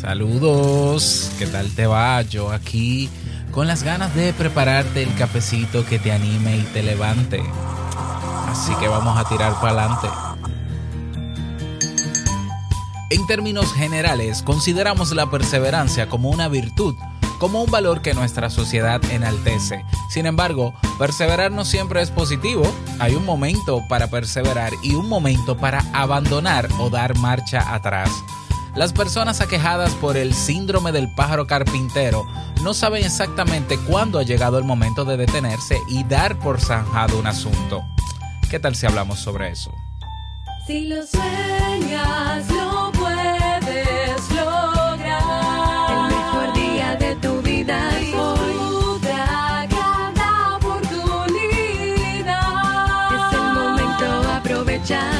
Saludos, ¿qué tal te va? Yo aquí con las ganas de prepararte el cafecito que te anime y te levante. Así que vamos a tirar para adelante. En términos generales, consideramos la perseverancia como una virtud, como un valor que nuestra sociedad enaltece. Sin embargo, perseverar no siempre es positivo. Hay un momento para perseverar y un momento para abandonar o dar marcha atrás. Las personas aquejadas por el síndrome del pájaro carpintero no saben exactamente cuándo ha llegado el momento de detenerse y dar por zanjado un asunto. ¿Qué tal si hablamos sobre eso? Si lo sueñas, lo puedes lograr. El mejor día de tu vida es hoy. Cada oportunidad. Es el momento, aprovechalo.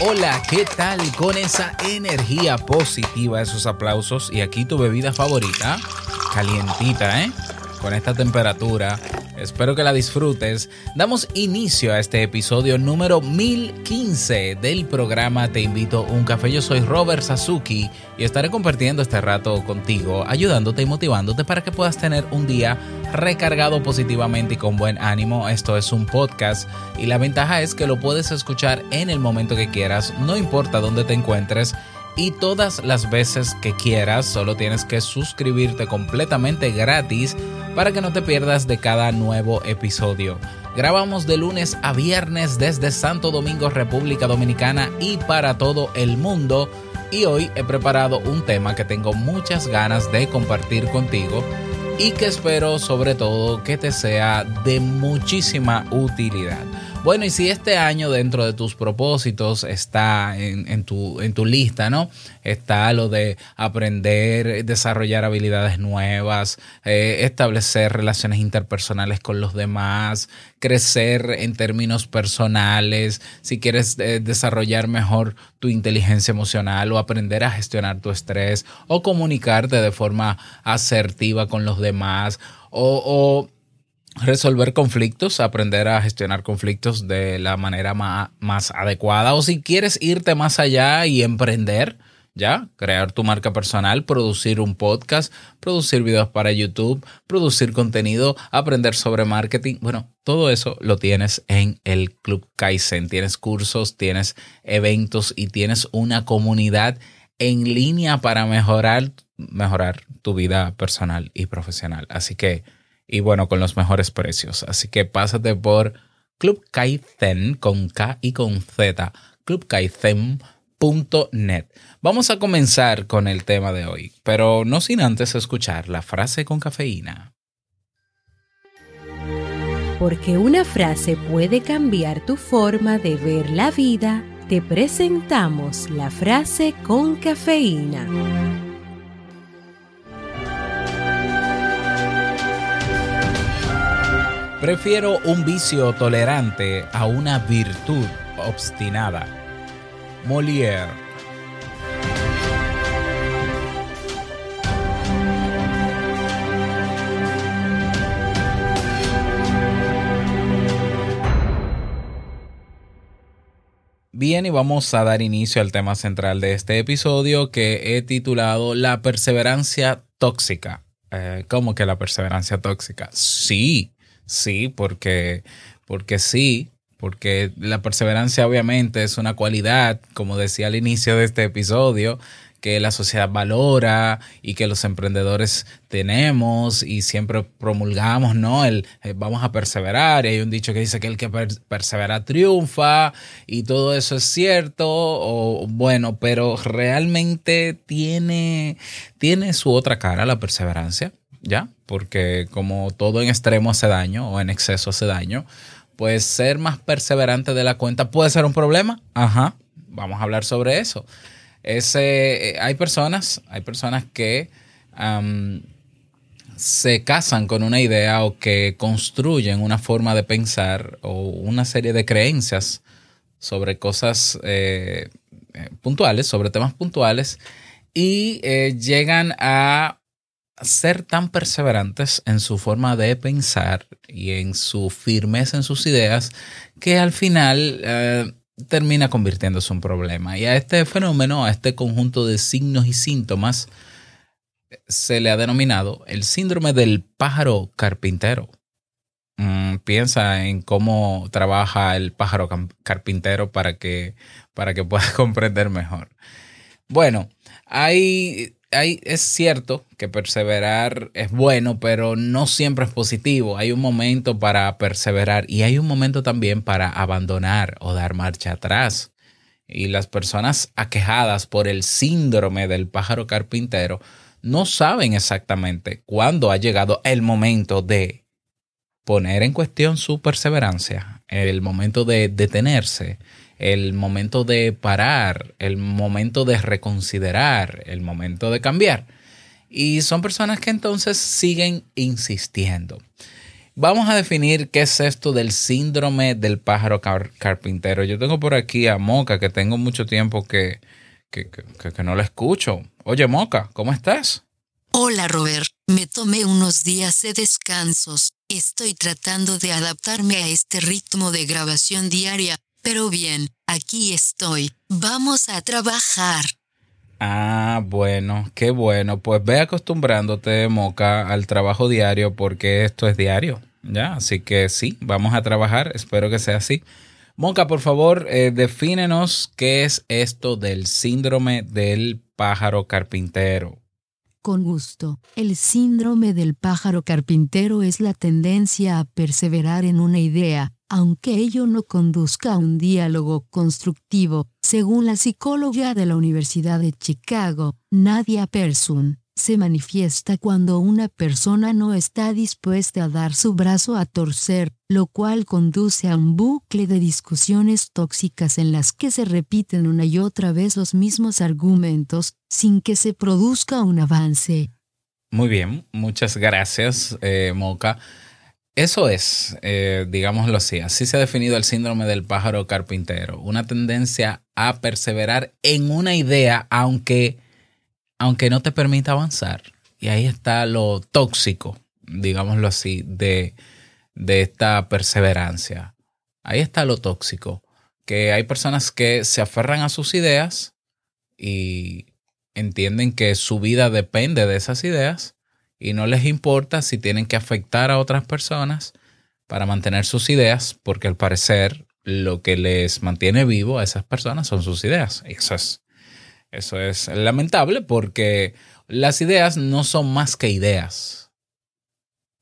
Hola, ¿qué tal con esa energía positiva, esos aplausos? Y aquí tu bebida favorita, calientita, ¿eh? Con esta temperatura. Espero que la disfrutes. Damos inicio a este episodio número 1015 del programa Te invito a un café. Yo soy Robert Sasuki y estaré compartiendo este rato contigo, ayudándote y motivándote para que puedas tener un día recargado positivamente y con buen ánimo. Esto es un podcast y la ventaja es que lo puedes escuchar en el momento que quieras, no importa dónde te encuentres y todas las veces que quieras. Solo tienes que suscribirte completamente gratis para que no te pierdas de cada nuevo episodio. Grabamos de lunes a viernes desde Santo Domingo, República Dominicana y para todo el mundo. Y hoy he preparado un tema que tengo muchas ganas de compartir contigo y que espero sobre todo que te sea de muchísima utilidad. Bueno, y si este año dentro de tus propósitos está en, en, tu, en tu lista, ¿no? Está lo de aprender, desarrollar habilidades nuevas, eh, establecer relaciones interpersonales con los demás, crecer en términos personales, si quieres eh, desarrollar mejor tu inteligencia emocional o aprender a gestionar tu estrés o comunicarte de forma asertiva con los demás o, o resolver conflictos, aprender a gestionar conflictos de la manera más, más, adecuada. O si quieres irte más allá y emprender, ya, crear tu marca personal, producir un podcast, producir videos para YouTube, producir contenido, aprender sobre marketing, bueno, todo eso lo tienes en el Club Kaizen, tienes cursos, tienes eventos y tienes una comunidad en línea para mejorar mejorar tu vida personal y profesional. Así que y bueno, con los mejores precios. Así que pásate por Club Kaizen con K y con Z, clubkaizen.net. Vamos a comenzar con el tema de hoy, pero no sin antes escuchar la frase con cafeína. Porque una frase puede cambiar tu forma de ver la vida, te presentamos la frase con cafeína. Prefiero un vicio tolerante a una virtud obstinada. Molière. Bien, y vamos a dar inicio al tema central de este episodio que he titulado La perseverancia tóxica. Eh, ¿Cómo que la perseverancia tóxica? Sí, Sí, porque, porque sí, porque la perseverancia obviamente es una cualidad, como decía al inicio de este episodio, que la sociedad valora y que los emprendedores tenemos y siempre promulgamos, ¿no? El eh, vamos a perseverar y hay un dicho que dice que el que per- persevera triunfa y todo eso es cierto o bueno, pero realmente tiene, tiene su otra cara la perseverancia, ¿ya? Porque como todo en extremo hace daño o en exceso hace daño, pues ser más perseverante de la cuenta puede ser un problema. Ajá, vamos a hablar sobre eso. Ese, eh, hay personas, hay personas que se casan con una idea o que construyen una forma de pensar o una serie de creencias sobre cosas eh, eh, puntuales, sobre temas puntuales, y llegan a ser tan perseverantes en su forma de pensar y en su firmeza en sus ideas que al final eh, termina convirtiéndose en un problema. Y a este fenómeno, a este conjunto de signos y síntomas, se le ha denominado el síndrome del pájaro carpintero. Mm, piensa en cómo trabaja el pájaro carpintero para que, para que puedas comprender mejor. Bueno, hay, es cierto que perseverar es bueno, pero no siempre es positivo. Hay un momento para perseverar y hay un momento también para abandonar o dar marcha atrás. Y las personas aquejadas por el síndrome del pájaro carpintero no saben exactamente cuándo ha llegado el momento de poner en cuestión su perseverancia, el momento de detenerse, el momento de parar, el momento de reconsiderar, el momento de cambiar. Y son personas que entonces siguen insistiendo. Vamos a definir qué es esto del síndrome del pájaro car- carpintero. Yo tengo por aquí a Moca, que tengo mucho tiempo que, que, que- que no la escucho. Oye, Moca, ¿cómo estás? Hola Robert, me tomé unos días de descansos. Estoy tratando de adaptarme a este ritmo de grabación diaria, pero bien, aquí estoy. Vamos a trabajar. Ah, bueno, qué bueno. Pues ve acostumbrándote, Moca, al trabajo diario porque esto es diario, ¿ya? Así que sí, vamos a trabajar. Espero que sea así. Moca, por favor, eh, defínenos qué es esto del síndrome del pájaro carpintero. Con gusto. El síndrome del pájaro carpintero es la tendencia a perseverar en una idea, aunque ello no conduzca a un diálogo constructivo, según la psicóloga de la Universidad de Chicago, Nadia Persson. Se manifiesta cuando una persona no está dispuesta a dar su brazo a torcer, lo cual conduce a un bucle de discusiones tóxicas en las que se repiten una y otra vez los mismos argumentos, sin que se produzca un avance. Muy bien, muchas gracias, eh, Moca. Eso es, eh, digámoslo así, así se ha definido el síndrome del pájaro carpintero, una tendencia a perseverar en una idea aunque, aunque no te permita avanzar. Y ahí está lo tóxico, digámoslo así, de, de esta perseverancia. Ahí está lo tóxico, que hay personas que se aferran a sus ideas y entienden que su vida depende de esas ideas y no les importa si tienen que afectar a otras personas para mantener sus ideas, porque al parecer lo que les mantiene vivo a esas personas son sus ideas. Eso es, eso es lamentable porque las ideas no son más que ideas.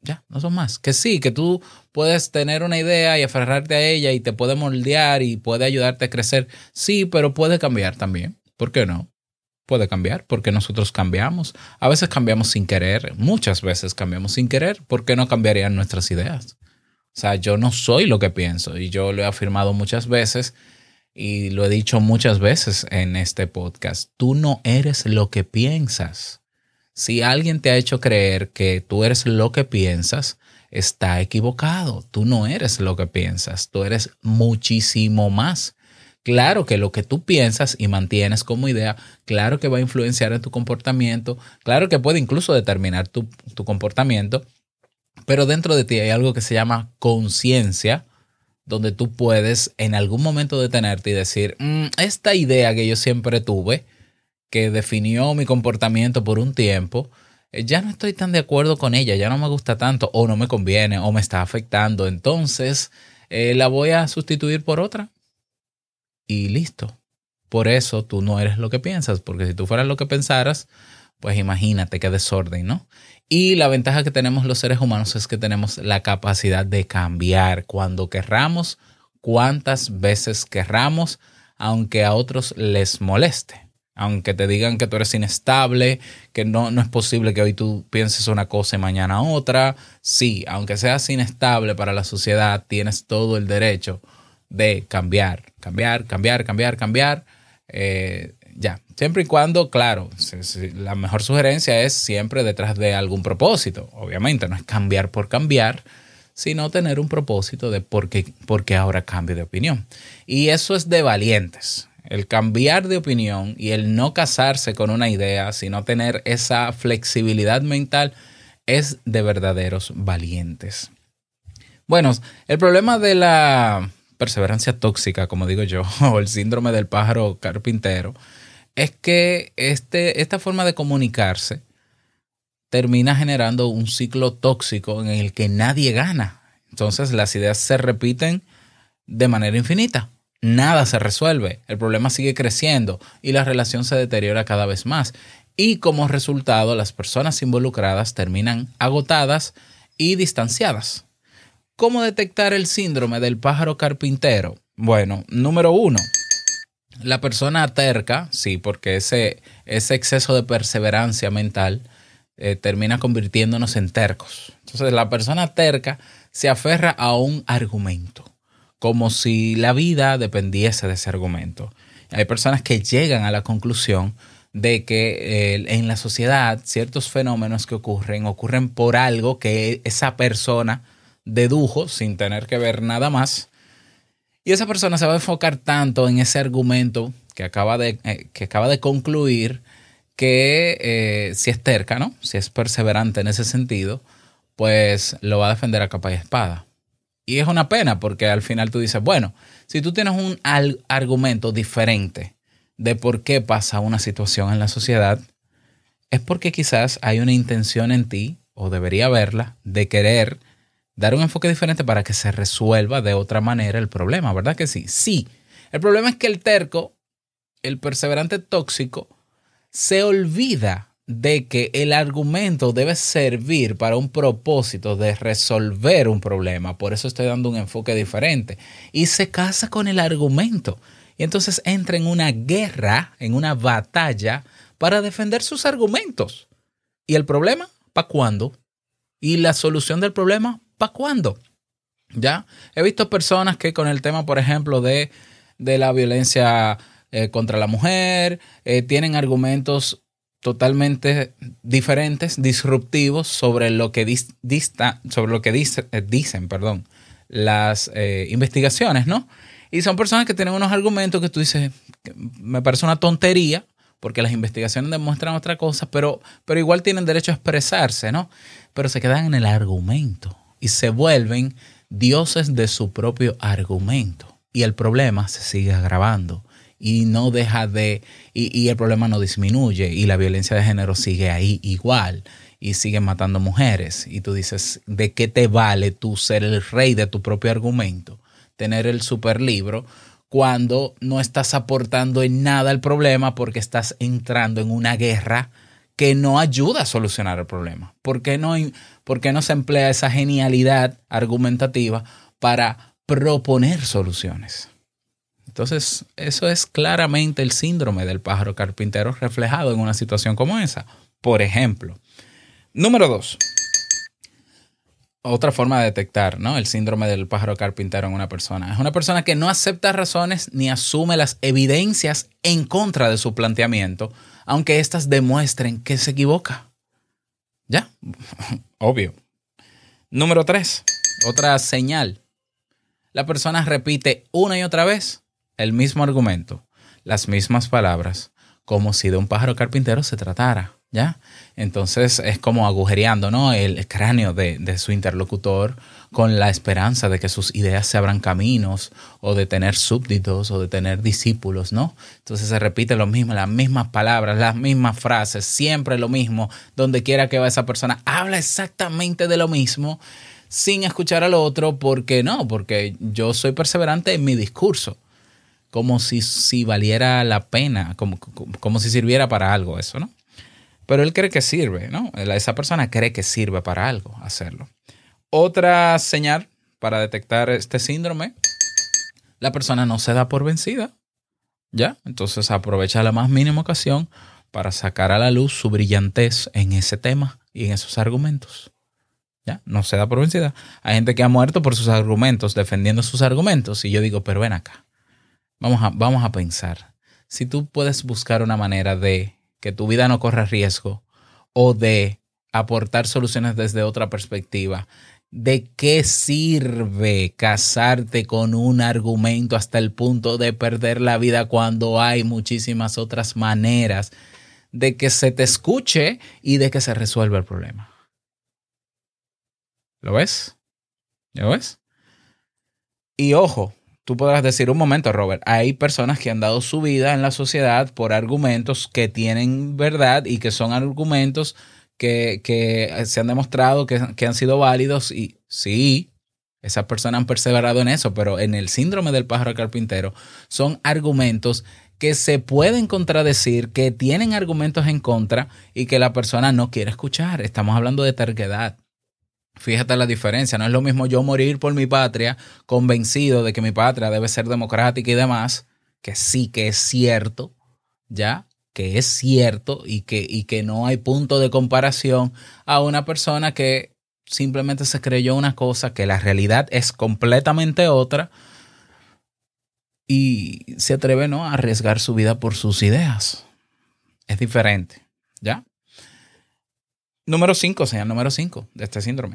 Ya, no son más. Que sí, que tú puedes tener una idea y aferrarte a ella y te puede moldear y puede ayudarte a crecer. Sí, pero puede cambiar también. ¿Por qué no? Puede cambiar porque nosotros cambiamos. A veces cambiamos sin querer, muchas veces cambiamos sin querer. ¿Por qué no cambiarían nuestras ideas? O sea, yo no soy lo que pienso y yo lo he afirmado muchas veces y lo he dicho muchas veces en este podcast. Tú no eres lo que piensas. Si alguien te ha hecho creer que tú eres lo que piensas, está equivocado. Tú no eres lo que piensas. Tú eres muchísimo más. Claro que lo que tú piensas y mantienes como idea, claro que va a influenciar en tu comportamiento, claro que puede incluso determinar tu, tu comportamiento, pero dentro de ti hay algo que se llama conciencia, donde tú puedes en algún momento detenerte y decir, "Mm, esta idea que yo siempre tuve, que definió mi comportamiento por un tiempo, eh, ya no estoy tan de acuerdo con ella, ya no me gusta tanto, o no me conviene, o me está afectando, entonces eh, la voy a sustituir por otra y listo. Por eso tú no eres lo que piensas, porque si tú fueras lo que pensaras, pues imagínate qué desorden, ¿no? Y la ventaja que tenemos los seres humanos es que tenemos la capacidad de cambiar cuando querramos, cuantas veces querramos, aunque a otros les moleste. Aunque te digan que tú eres inestable, que no, no es posible que hoy tú pienses una cosa y mañana otra. Sí, aunque seas inestable para la sociedad, tienes todo el derecho de cambiar, cambiar, cambiar, cambiar, cambiar. Eh, ya, siempre y cuando, claro, la mejor sugerencia es siempre detrás de algún propósito. Obviamente, no es cambiar por cambiar, sino tener un propósito de por qué, por qué ahora cambio de opinión. Y eso es de valientes. El cambiar de opinión y el no casarse con una idea, sino tener esa flexibilidad mental, es de verdaderos valientes. Bueno, el problema de la perseverancia tóxica, como digo yo, o el síndrome del pájaro carpintero, es que este, esta forma de comunicarse termina generando un ciclo tóxico en el que nadie gana. Entonces las ideas se repiten de manera infinita. Nada se resuelve, el problema sigue creciendo y la relación se deteriora cada vez más. Y como resultado, las personas involucradas terminan agotadas y distanciadas. ¿Cómo detectar el síndrome del pájaro carpintero? Bueno, número uno, la persona terca, sí, porque ese, exceso de perseverancia mental eh, termina convirtiéndonos en tercos. Entonces, la persona terca se aferra a un argumento, como si la vida dependiese de ese argumento. Hay personas que llegan a la conclusión de que eh, en la sociedad ciertos fenómenos que ocurren ocurren por algo que esa persona dedujo sin tener que ver nada más. Y esa persona se va a enfocar tanto en ese argumento que acaba de, eh, que acaba de concluir que eh, si es terca, ¿no? Si es perseverante en ese sentido, pues lo va a defender a capa y espada. Y es una pena porque al final tú dices, bueno, si tú tienes un argumento diferente de por qué pasa una situación en la sociedad, es porque quizás hay una intención en ti, o debería haberla, de querer dar un enfoque diferente para que se resuelva de otra manera el problema, ¿verdad que sí? Sí. El problema es que el terco, el perseverante tóxico, se olvida de que el argumento debe servir para un propósito de resolver un problema. Por eso estoy dando un enfoque diferente. Y se casa con el argumento. Y entonces entra en una guerra, en una batalla, para defender sus argumentos. ¿Y el problema? ¿Para cuándo? ¿Y la solución del problema? ¿Para cuándo? ¿Ya? He visto personas que con el tema, por ejemplo, de, de la violencia eh, contra la mujer, eh, tienen argumentos totalmente diferentes, disruptivos sobre lo que dis- sobre lo que eh, dicen, perdón, las investigaciones, ¿no? Y son personas que tienen unos argumentos que tú dices, me parece una tontería, porque las investigaciones demuestran otra cosa, pero, pero igual tienen derecho a expresarse, ¿no? Pero se quedan en el argumento y se vuelven dioses de su propio argumento. Y el problema se sigue agravando y no deja de, y, el problema no disminuye y la violencia de género sigue ahí igual y siguen matando mujeres. Y tú dices, ¿de qué te vale tú ser el rey de tu propio argumento? Tener el super libro cuando no estás aportando en nada al problema porque estás entrando en una guerra que no ayuda a solucionar el problema. ¿Por qué no, por qué no se emplea esa genialidad argumentativa para proponer soluciones? Entonces, eso es claramente el síndrome del pájaro carpintero reflejado en una situación como esa. Por ejemplo, número dos. Otra forma de detectar ¿no? el síndrome del pájaro carpintero en una persona. Es una persona que no acepta razones ni asume las evidencias en contra de su planteamiento, aunque éstas demuestren que se equivoca. Obvio. Número tres. Otra señal. La persona repite una y otra vez el mismo argumento, las mismas palabras, como si de un pájaro carpintero se tratara, Entonces es como agujereando, ¿no? El cráneo de, su interlocutor con la esperanza de que sus ideas se abran caminos o de tener súbditos o de tener discípulos, ¿no? Entonces se repite lo mismo, las mismas palabras, las mismas frases, siempre lo mismo, donde quiera que va esa persona, habla exactamente de lo mismo sin escuchar al otro, porque no, porque yo soy perseverante en mi discurso como si, si valiera la pena, como, como si sirviera para algo eso, ¿no? Pero él cree que sirve, ¿no? Esa persona cree que sirve para algo hacerlo. Otra señal para detectar este síndrome, la persona no se da por vencida. ¿Ya? Entonces aprovecha la más mínima ocasión para sacar a la luz su brillantez en ese tema y en esos argumentos. ¿Ya? No se da por vencida. Hay gente que ha muerto por sus argumentos, defendiendo sus argumentos. Y yo digo, pero ven acá. Vamos a, vamos a pensar. Si tú puedes buscar una manera de que tu vida no corra riesgo o de aportar soluciones desde otra perspectiva, ¿de qué sirve casarte con un argumento hasta el punto de perder la vida cuando hay muchísimas otras maneras de que se te escuche y de que se resuelva el problema? ¿Lo ves? ¿Lo ves? Y ojo, tú podrás decir un momento, Robert, hay personas que han dado su vida en la sociedad por argumentos que tienen verdad y que son argumentos que, que se han demostrado que, que, han sido válidos y sí, esas personas han perseverado en eso, pero en el síndrome del pájaro carpintero son argumentos que se pueden contradecir, que tienen argumentos en contra y que la persona no quiere escuchar. Estamos hablando de terquedad. Fíjate la diferencia, no es lo mismo yo morir por mi patria convencido de que mi patria debe ser democrática y demás, que sí que es cierto, ¿ya? Que es cierto y que, y que no hay punto de comparación a una persona que simplemente se creyó una cosa que la realidad es completamente otra y se atreve ¿no? a arriesgar su vida por sus ideas. Es diferente, ¿ya? Número 5, señal número 5 de este síndrome.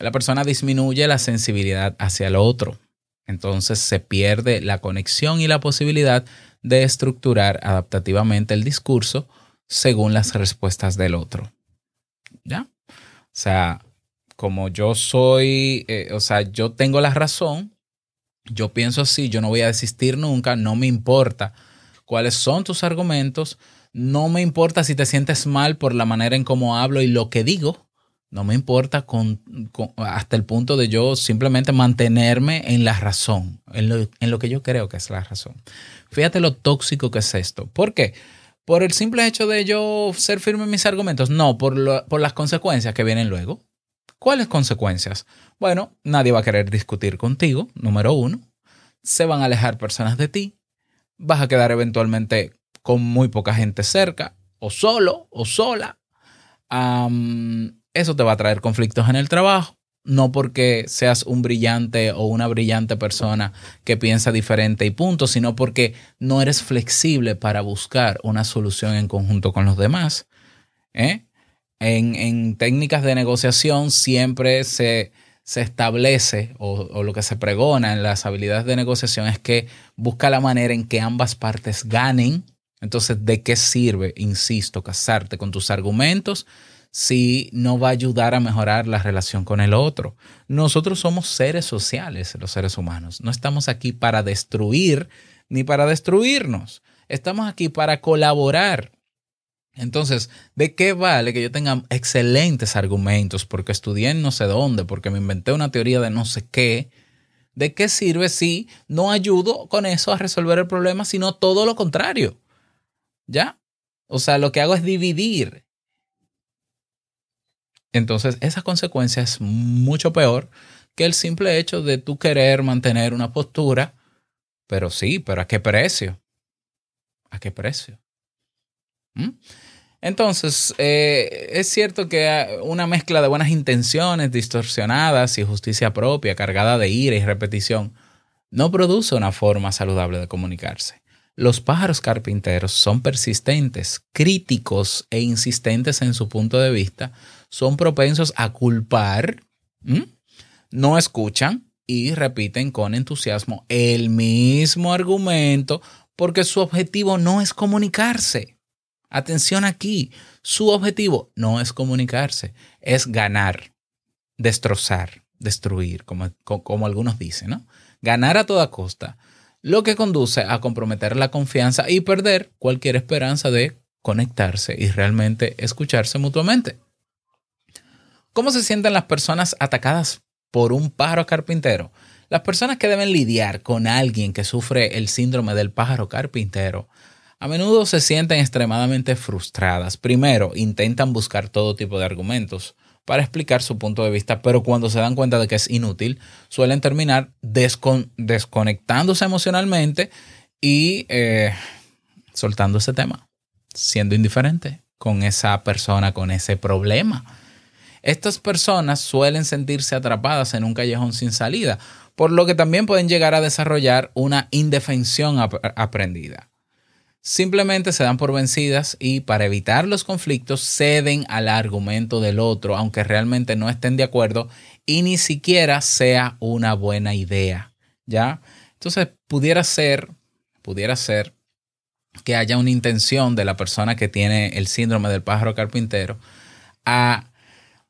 La persona disminuye la sensibilidad hacia el otro. Entonces se pierde la conexión y la posibilidad de estructurar adaptativamente el discurso según las respuestas del otro. ¿Ya? O sea, como yo soy, eh, o sea, yo tengo la razón, yo pienso así, yo no voy a desistir nunca, no me importa cuáles son tus argumentos, no me importa si te sientes mal por la manera en cómo hablo y lo que digo. No me importa hasta el punto de yo simplemente mantenerme en la razón, en lo, que yo creo que es la razón. Fíjate lo tóxico que es esto. ¿Por qué? ¿Por el simple hecho de yo ser firme en mis argumentos? No, por, por las consecuencias que vienen luego. ¿Cuáles consecuencias? Bueno, nadie va a querer discutir contigo, número uno. Se van a alejar personas de ti. Vas a quedar eventualmente con muy poca gente cerca, o solo, o sola. Eso te va a traer conflictos en el trabajo. No porque seas un brillante o una brillante persona que piensa diferente y punto, sino porque no eres flexible para buscar una solución en conjunto con los demás. ¿eh? En, en, técnicas de negociación siempre se, se establece o, o, lo que se pregona en las habilidades de negociación es que busca la manera en que ambas partes ganen entonces, ¿de qué sirve, insisto, casarte con tus argumentos si no va a ayudar a mejorar la relación con el otro? Nosotros somos seres sociales, los seres humanos. No estamos aquí para destruir ni para destruirnos. Estamos aquí para colaborar. Entonces, ¿de qué vale que yo tenga excelentes argumentos porque estudié en no sé dónde, porque me inventé una teoría de no sé qué? ¿De qué sirve si no ayudo con eso a resolver el problema, sino todo lo contrario? ¿Ya? O sea, lo que hago es dividir. Entonces, esa consecuencia es mucho peor que el simple hecho de tú querer mantener una postura, pero sí, pero ¿a qué precio? ¿A qué precio? ¿Mm? Entonces, eh, es cierto que una mezcla de buenas intenciones distorsionadas y justicia propia, cargada de ira y repetición, no produce una forma saludable de comunicarse. Los pájaros carpinteros son persistentes, críticos e insistentes en su punto de vista, son propensos a culpar, no escuchan y repiten con entusiasmo el mismo argumento porque su objetivo no es comunicarse. Atención aquí, su objetivo no es comunicarse, es ganar, destrozar, destruir, como, como algunos dicen, ¿no? Ganar a toda costa lo que conduce a comprometer la confianza y perder cualquier esperanza de conectarse y realmente escucharse mutuamente. ¿Cómo se sienten las personas atacadas por un pájaro carpintero? Las personas que deben lidiar con alguien que sufre el síndrome del pájaro carpintero a menudo se sienten extremadamente frustradas. Primero, intentan buscar todo tipo de argumentos para explicar su punto de vista, pero cuando se dan cuenta de que es inútil, suelen terminar descon- desconectándose emocionalmente y eh, soltando ese tema, siendo indiferente con esa persona, con ese problema. Estas personas suelen sentirse atrapadas en un callejón sin salida, por lo que también pueden llegar a desarrollar una indefensión ap- aprendida. Simplemente se dan por vencidas y para evitar los conflictos ceden al argumento del otro, aunque realmente no estén de acuerdo y ni siquiera sea una buena idea. ¿Ya? Entonces, pudiera ser, pudiera ser que haya una intención de la persona que tiene el síndrome del pájaro carpintero a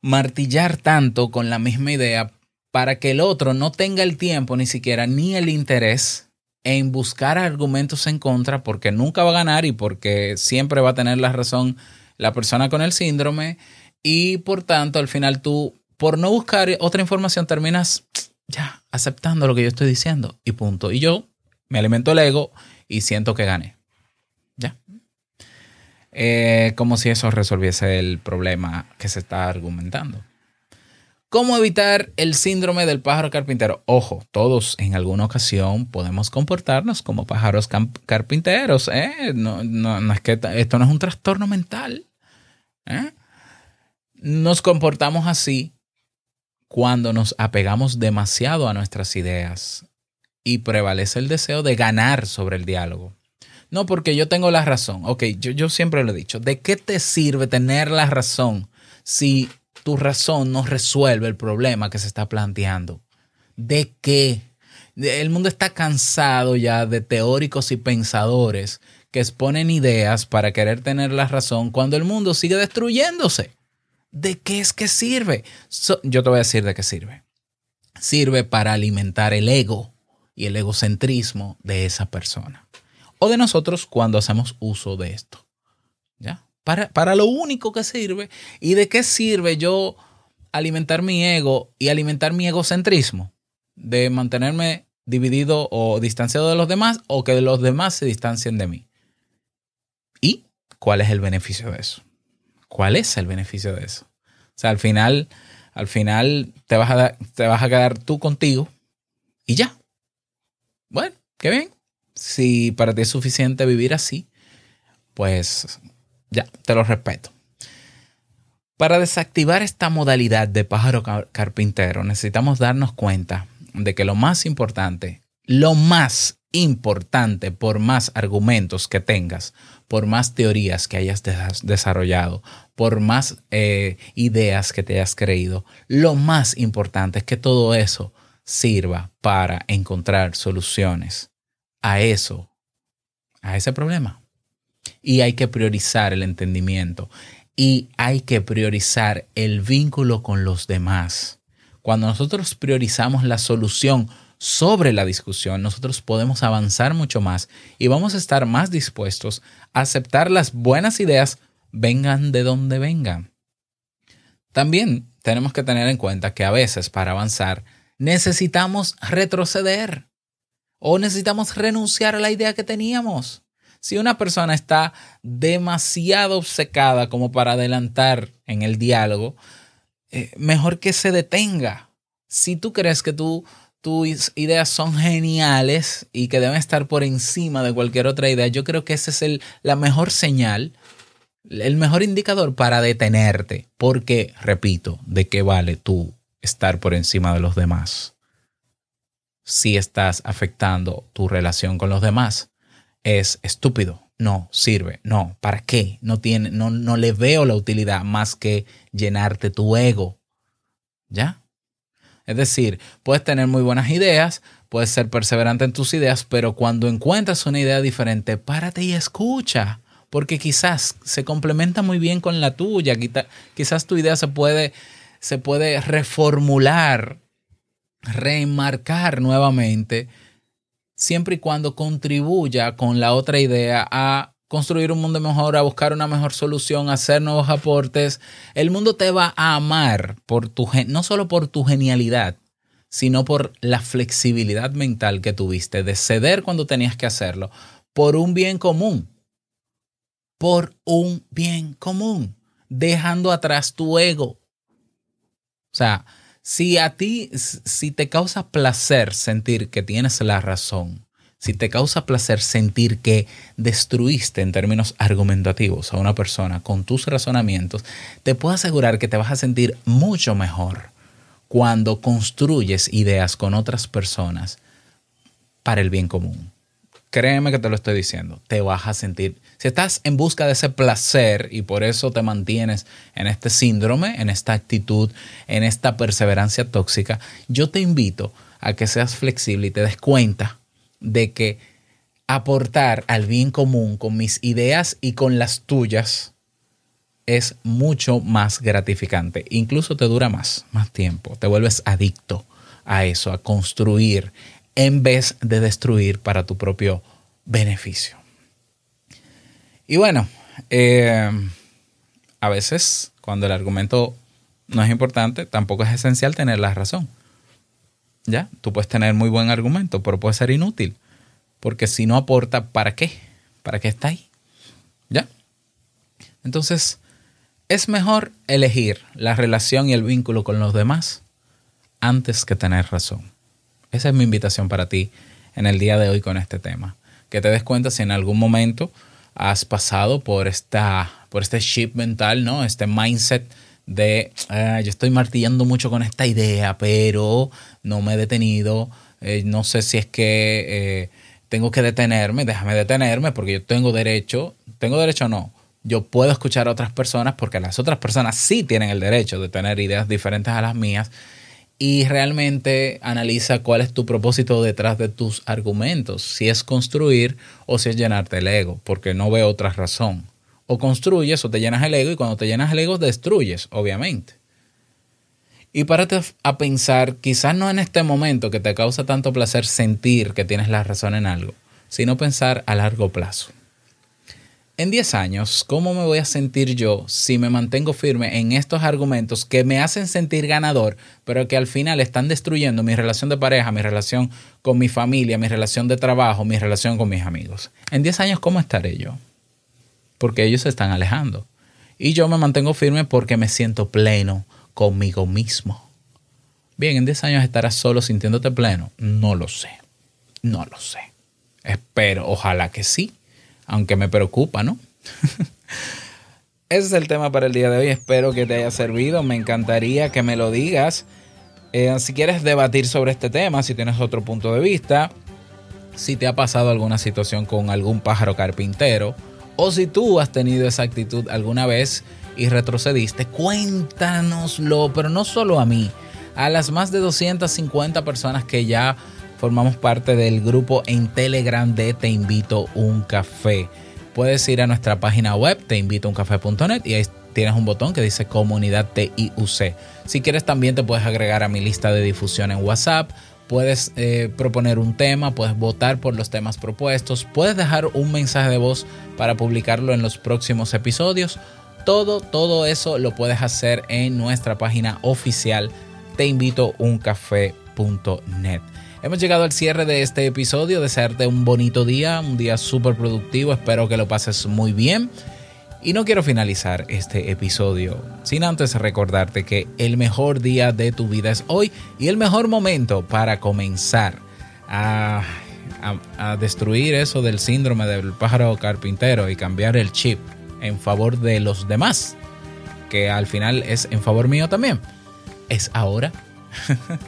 martillar tanto con la misma idea para que el otro no tenga el tiempo ni siquiera ni el interés en buscar argumentos en contra porque nunca va a ganar y porque siempre va a tener la razón la persona con el síndrome y por tanto al final tú por no buscar otra información terminas ya aceptando lo que yo estoy diciendo y punto. Y yo me alimento el ego y siento que gané. Ya. Eh, como si eso resolviese el problema que se está argumentando. ¿Cómo evitar el síndrome del pájaro carpintero? Ojo, todos en alguna ocasión podemos comportarnos como pájaros carpinteros. ¿eh? No, no- no es que esto no es un trastorno mental. ¿eh? Nos comportamos así cuando nos apegamos demasiado a nuestras ideas y prevalece el deseo de ganar sobre el diálogo. No, porque yo tengo la razón. Ok, yo, yo siempre lo he dicho. ¿De qué te sirve tener la razón si tu razón no resuelve el problema que se está planteando? ¿De qué? El mundo está cansado ya de teóricos y pensadores que exponen ideas para querer tener la razón cuando el mundo sigue destruyéndose. ¿De qué es que sirve? Yo te voy a decir de qué sirve. Sirve para alimentar el ego y el egocentrismo de esa persona o de nosotros cuando hacemos uso de esto. ¿Ya? Para, para lo único que sirve. ¿Y de qué sirve yo alimentar mi ego y alimentar mi egocentrismo? De mantenerme dividido o distanciado de los demás o que los demás se distancien de mí. ¿Y cuál es el beneficio de eso? ¿Cuál es el beneficio de eso? O sea, al final, al final te vas a, te vas a quedar tú contigo y ya. Bueno, qué bien si para ti es suficiente vivir así, pues ya, te lo respeto. Para desactivar esta modalidad de pájaro car- carpintero, necesitamos darnos cuenta de que lo más importante, lo más importante, por más argumentos que tengas, por más teorías que hayas des- desarrollado, por más eh, ideas que te hayas creído, lo más importante es que todo eso sirva para encontrar soluciones a eso, a ese problema. Y hay que priorizar el entendimiento y hay que priorizar el vínculo con los demás. Cuando nosotros priorizamos la solución sobre la discusión, nosotros podemos avanzar mucho más y vamos a estar más dispuestos a aceptar las buenas ideas, vengan de donde vengan. También tenemos que tener en cuenta que a veces para avanzar necesitamos retroceder o necesitamos renunciar a la idea que teníamos. Si una persona está demasiado obcecada como para adelantar en el diálogo, eh, mejor que se detenga. Si tú crees que tú, tus ideas son geniales y que deben estar por encima de cualquier otra idea, yo creo que esa es el, la mejor señal, el mejor indicador para detenerte. Porque, repito, ¿de qué vale tú estar por encima de los demás? Si estás afectando tu relación con los demás, es estúpido. No sirve. No, ¿para qué? No tiene, no, no le veo la utilidad más que llenarte tu ego. ¿Ya? Es decir, puedes tener muy buenas ideas, puedes ser perseverante en tus ideas, pero cuando encuentras una idea diferente, párate y escucha, porque quizás se complementa muy bien con la tuya, quizás tu idea se puede, se puede reformular, reenmarcar nuevamente, siempre y cuando contribuya con la otra idea a construir un mundo mejor, a buscar una mejor solución, a hacer nuevos aportes. El mundo te va a amar por tu no solo por tu genialidad, sino por la flexibilidad mental que tuviste de ceder cuando tenías que hacerlo por un bien común. Por un bien común, dejando atrás tu ego. O sea, si a ti, si te causa placer sentir que tienes la razón, si te causa placer sentir que destruiste en términos argumentativos a una persona con tus razonamientos, te puedo asegurar que te vas a sentir mucho mejor cuando construyes ideas con otras personas para el bien común. Créeme que te lo estoy diciendo, te vas a sentir, si estás en busca de ese placer y por eso te mantienes en este síndrome, en esta actitud, en esta perseverancia tóxica, yo te invito a que seas flexible y te des cuenta de que aportar al bien común con mis ideas y con las tuyas es mucho más gratificante. Incluso te dura más, más tiempo. Te vuelves adicto a eso, a construir en vez de destruir para tu propio beneficio. Y bueno, eh, a veces cuando el argumento no es importante, tampoco es esencial tener la razón. ¿Ya? Tú puedes tener muy buen argumento, pero puede ser inútil. Porque si no aporta, ¿para qué? ¿Para qué está ahí? ¿Ya? Entonces, es mejor elegir la relación y el vínculo con los demás antes que tener razón. Esa es mi invitación para ti en el día de hoy con este tema. Que te des cuenta si en algún momento has pasado por, esta, por este chip mental, ¿no? Este mindset de ah, yo estoy martillando mucho con esta idea, pero no me he detenido. Eh, no sé si es que eh, tengo que detenerme, déjame detenerme porque yo tengo derecho, tengo derecho o no. Yo puedo escuchar a otras personas porque las otras personas sí tienen el derecho de tener ideas diferentes a las mías y realmente analiza cuál es tu propósito detrás de tus argumentos, si es construir o si es llenarte el ego, porque no veo otra razón o construyes o te llenas el ego y cuando te llenas el ego destruyes, obviamente. Y párate a pensar, quizás no en este momento que te causa tanto placer sentir que tienes la razón en algo, sino pensar a largo plazo. En 10 años, ¿cómo me voy a sentir yo si me mantengo firme en estos argumentos que me hacen sentir ganador, pero que al final están destruyendo mi relación de pareja, mi relación con mi familia, mi relación de trabajo, mi relación con mis amigos? En 10 años, ¿cómo estaré yo? porque ellos se están alejando. Y yo me mantengo firme porque me siento pleno conmigo mismo. Bien, en 10 años estarás solo sintiéndote pleno. No lo sé. No lo sé. Espero, ojalá que sí. Aunque me preocupa, ¿no? Ese es el tema para el día de hoy. Espero que te haya servido. Me encantaría que me lo digas. Eh, si quieres debatir sobre este tema, si tienes otro punto de vista, si te ha pasado alguna situación con algún pájaro carpintero, o si tú has tenido esa actitud alguna vez y retrocediste, cuéntanoslo, pero no solo a mí, a las más de 250 personas que ya formamos parte del grupo en Telegram de Te Invito un Café. Puedes ir a nuestra página web, teinvitouncafé.net y ahí tienes un botón que dice Comunidad TIUC. Si quieres también te puedes agregar a mi lista de difusión en WhatsApp puedes eh, proponer un tema, puedes votar por los temas propuestos, puedes dejar un mensaje de voz para publicarlo en los próximos episodios. Todo, todo eso lo puedes hacer en nuestra página oficial te invito uncafé.net. Hemos llegado al cierre de este episodio, desearte un bonito día, un día súper productivo, espero que lo pases muy bien. Y no quiero finalizar este episodio sin antes recordarte que el mejor día de tu vida es hoy y el mejor momento para comenzar a, a, a destruir eso del síndrome del pájaro carpintero y cambiar el chip en favor de los demás, que al final es en favor mío también. Es ahora.